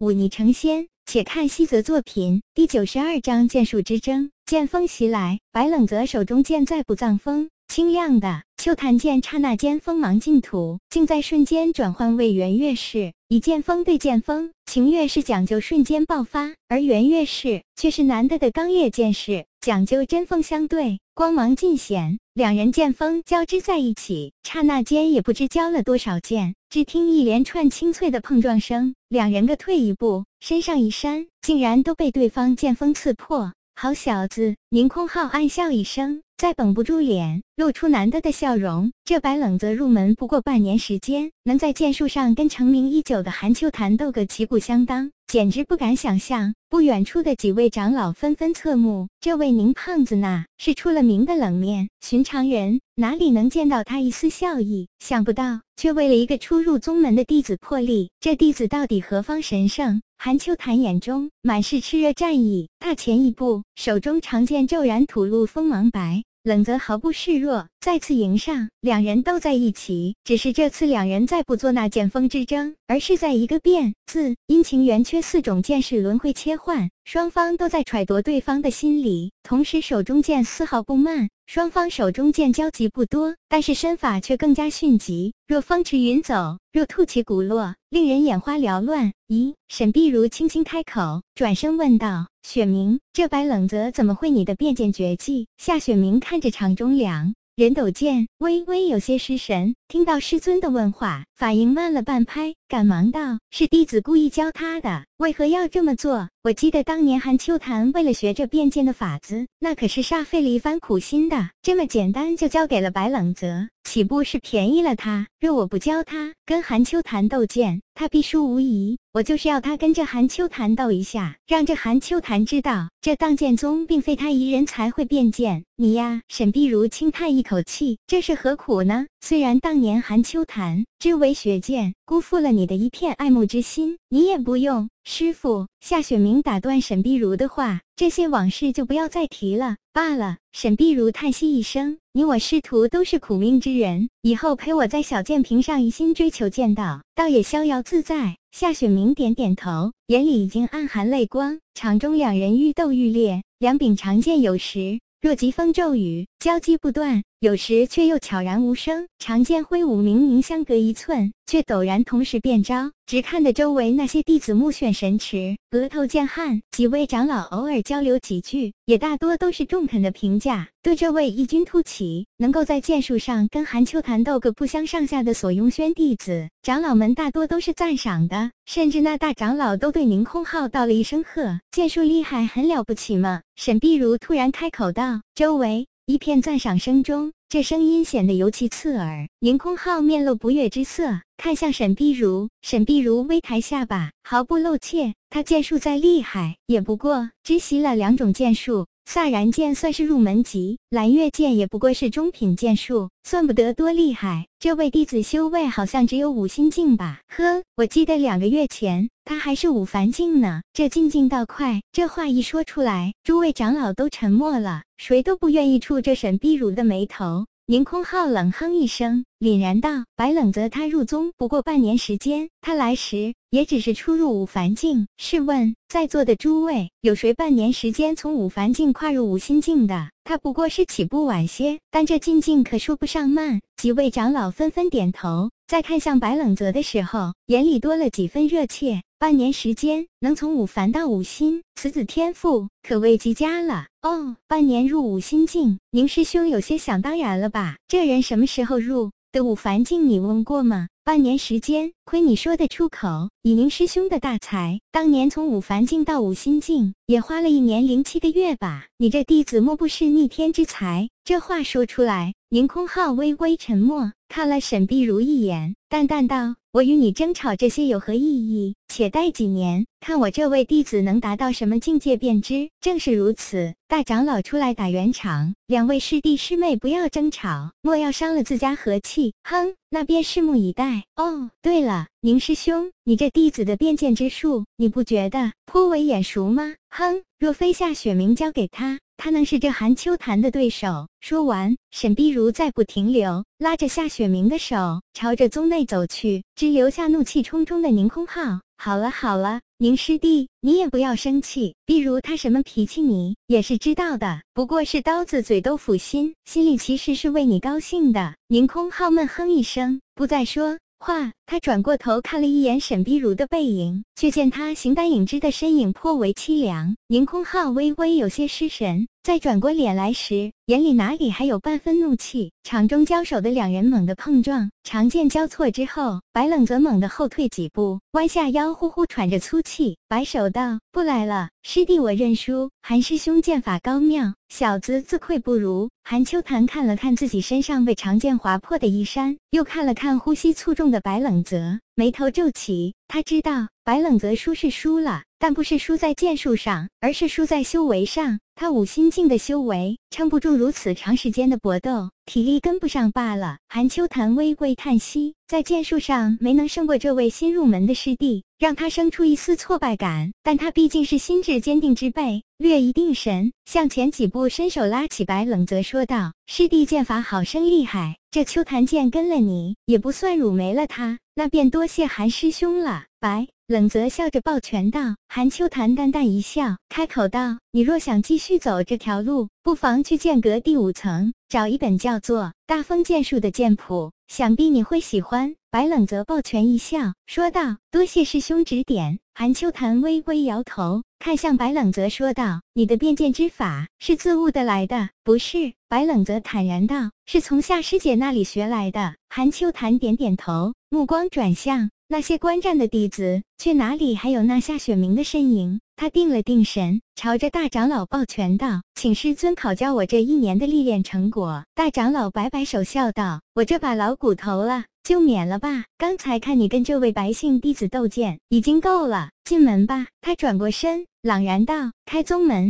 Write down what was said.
忤逆成仙。且看西泽作品第九十二章剑术之争。剑锋袭来，白冷泽手中剑再不藏锋，清亮的秋檀剑刹那间锋芒尽吐，竟在瞬间转换为圆月式。以剑锋对剑锋，晴月是讲究瞬间爆发，而圆月式却是难得的刚烈剑式，讲究针锋相对，光芒尽显。两人剑锋交织在一起，刹那间也不知交了多少剑。只听一连串清脆的碰撞声，两人各退一步，身上一扇，竟然都被对方剑锋刺破。好小子！宁空浩暗笑一声，再绷不住脸，露出难得的笑容。这白冷泽入门不过半年时间，能在剑术上跟成名已久的韩秋潭斗个旗鼓相当，简直不敢想象。不远处的几位长老纷纷侧目，这位宁胖子那是出了名的冷面，寻常人哪里能见到他一丝笑意？想不到，却为了一个初入宗门的弟子破例。这弟子到底何方神圣？韩秋潭眼中满是炽热战意，踏前一步，手中长剑骤然吐露锋芒白。冷泽毫不示弱，再次迎上，两人斗在一起。只是这次两人再不做那剑锋之争，而是在一个变字阴晴圆缺四种剑势轮回切换，双方都在揣度对方的心理，同时手中剑丝毫不慢。双方手中剑交集不多，但是身法却更加迅疾，若风驰云走，若兔起骨落，令人眼花缭乱。咦？沈碧如轻轻开口，转身问道：“雪明，这白冷泽怎么会你的变剑绝技？”夏雪明看着场中两。人抖剑微微有些失神，听到师尊的问话，反应慢了半拍，赶忙道：“是弟子故意教他的，为何要这么做？我记得当年韩秋潭为了学这变剑的法子，那可是煞费了一番苦心的。这么简单就交给了白冷泽，岂不是便宜了他？若我不教他跟韩秋潭斗剑，他必输无疑。我就是要他跟着韩秋潭斗一下，让这韩秋潭知道，这荡剑宗并非他一人才会变剑。你呀，沈碧如轻叹一口气，这是何苦呢？虽然当年韩秋潭只为学剑，辜负了你的一片爱慕之心，你也不用。师傅夏雪明打断沈碧如的话，这些往事就不要再提了罢了。沈碧如叹息一声，你我师徒都是苦命之人，以后陪我在小剑屏上一心追求剑道，倒也逍遥自在。夏雪明点点头，眼里已经暗含泪光。场中两人愈斗愈烈，两柄长剑有时。若疾风骤雨，交击不断；有时却又悄然无声。长剑挥舞，明明相隔一寸，却陡然同时变招。只看得周围那些弟子目眩神驰，额头见汗。几位长老偶尔交流几句，也大多都是中肯的评价。对这位异军突起，能够在剑术上跟韩秋潭斗个不相上下的索雍轩弟子，长老们大多都是赞赏的。甚至那大长老都对宁空浩道了一声贺：“剑术厉害，很了不起吗？”沈碧如突然开口道，周围一片赞赏声中，这声音显得尤其刺耳。宁空浩面露不悦之色，看向沈碧如，沈碧如微抬下巴，毫不露怯。他剑术再厉害，也不过只习了两种剑术。飒然剑算是入门级，蓝月剑也不过是中品剑术，算不得多厉害。这位弟子修为好像只有五心境吧？呵，我记得两个月前他还是五凡境呢。这进境倒快，这话一说出来，诸位长老都沉默了，谁都不愿意触这沈碧如的眉头。宁空浩冷哼一声，凛然道：“白冷泽他入宗不过半年时间，他来时也只是初入五凡境。试问在座的诸位，有谁半年时间从五凡境跨入五心境的？他不过是起步晚些，但这进境可说不上慢。”几位长老纷纷点头，在看向白冷泽的时候，眼里多了几分热切。半年时间能从五凡到五心，此子天赋可谓极佳了。哦，半年入五心境，宁师兄有些想当然了吧？这人什么时候入的五凡境？你问过吗？半年时间，亏你说得出口。以宁师兄的大才，当年从五凡境到五心境，也花了一年零七个月吧？你这弟子莫不是逆天之才？这话说出来，宁空浩微微沉默，看了沈碧如一眼，淡淡道。我与你争吵这些有何意义？且待几年，看我这位弟子能达到什么境界便知。正是如此，大长老出来打圆场，两位师弟师妹不要争吵，莫要伤了自家和气。哼，那便拭目以待。哦，对了，宁师兄，你这弟子的变剑之术，你不觉得颇为眼熟吗？哼，若非夏雪明教给他。他能是这韩秋潭的对手？说完，沈碧如再不停留，拉着夏雪明的手，朝着宗内走去，只留下怒气冲冲的宁空浩。好了好了，宁师弟，你也不要生气。比如他什么脾气，你也是知道的，不过是刀子嘴豆腐心，心里其实是为你高兴的。宁空浩闷哼一声，不再说。话，他转过头看了一眼沈碧如的背影，却见她形单影只的身影颇为凄凉。宁空浩微微有些失神，再转过脸来时，眼里哪里还有半分怒气？场中交手的两人猛地碰撞，长剑交错之后，白冷则猛地后退几步，弯下腰，呼呼喘着粗气，摆手道：“不来了，师弟我认输。韩师兄剑法高妙，小子自愧不如。”韩秋潭看了看自己身上被长剑划破的衣衫，又看了看呼吸粗重的白冷泽，眉头皱起。他知道白冷泽输是输了，但不是输在剑术上，而是输在修为上。他五心境的修为撑不住如此长时间的搏斗，体力跟不上罢了。韩秋潭微微叹息，在剑术上没能胜过这位新入门的师弟，让他生出一丝挫败感。但他毕竟是心智坚定之辈，略一定神，向前几步，伸手拉起白冷泽，说道：“师弟剑法好生厉害，这秋潭剑跟了你，也不算辱没了他，那便多谢韩师兄了。”白。冷泽笑着抱拳道：“韩秋潭淡淡一笑，开口道：‘你若想继续走这条路，不妨去剑阁第五层找一本叫做《大风剑术》的剑谱，想必你会喜欢。’”白冷泽抱拳一笑，说道：“多谢师兄指点。”韩秋潭微微摇头，看向白冷泽说道：“你的变剑之法是自悟的来的，不是？”白冷泽坦然道：“是从夏师姐那里学来的。”韩秋潭点点头，目光转向。那些观战的弟子，却哪里还有那夏雪明的身影？他定了定神，朝着大长老抱拳道：“请师尊考教我这一年的历练成果。”大长老摆摆手，笑道：“我这把老骨头了，就免了吧。刚才看你跟这位白姓弟子斗剑，已经够了。进门吧。”他转过身，朗然道：“开宗门。”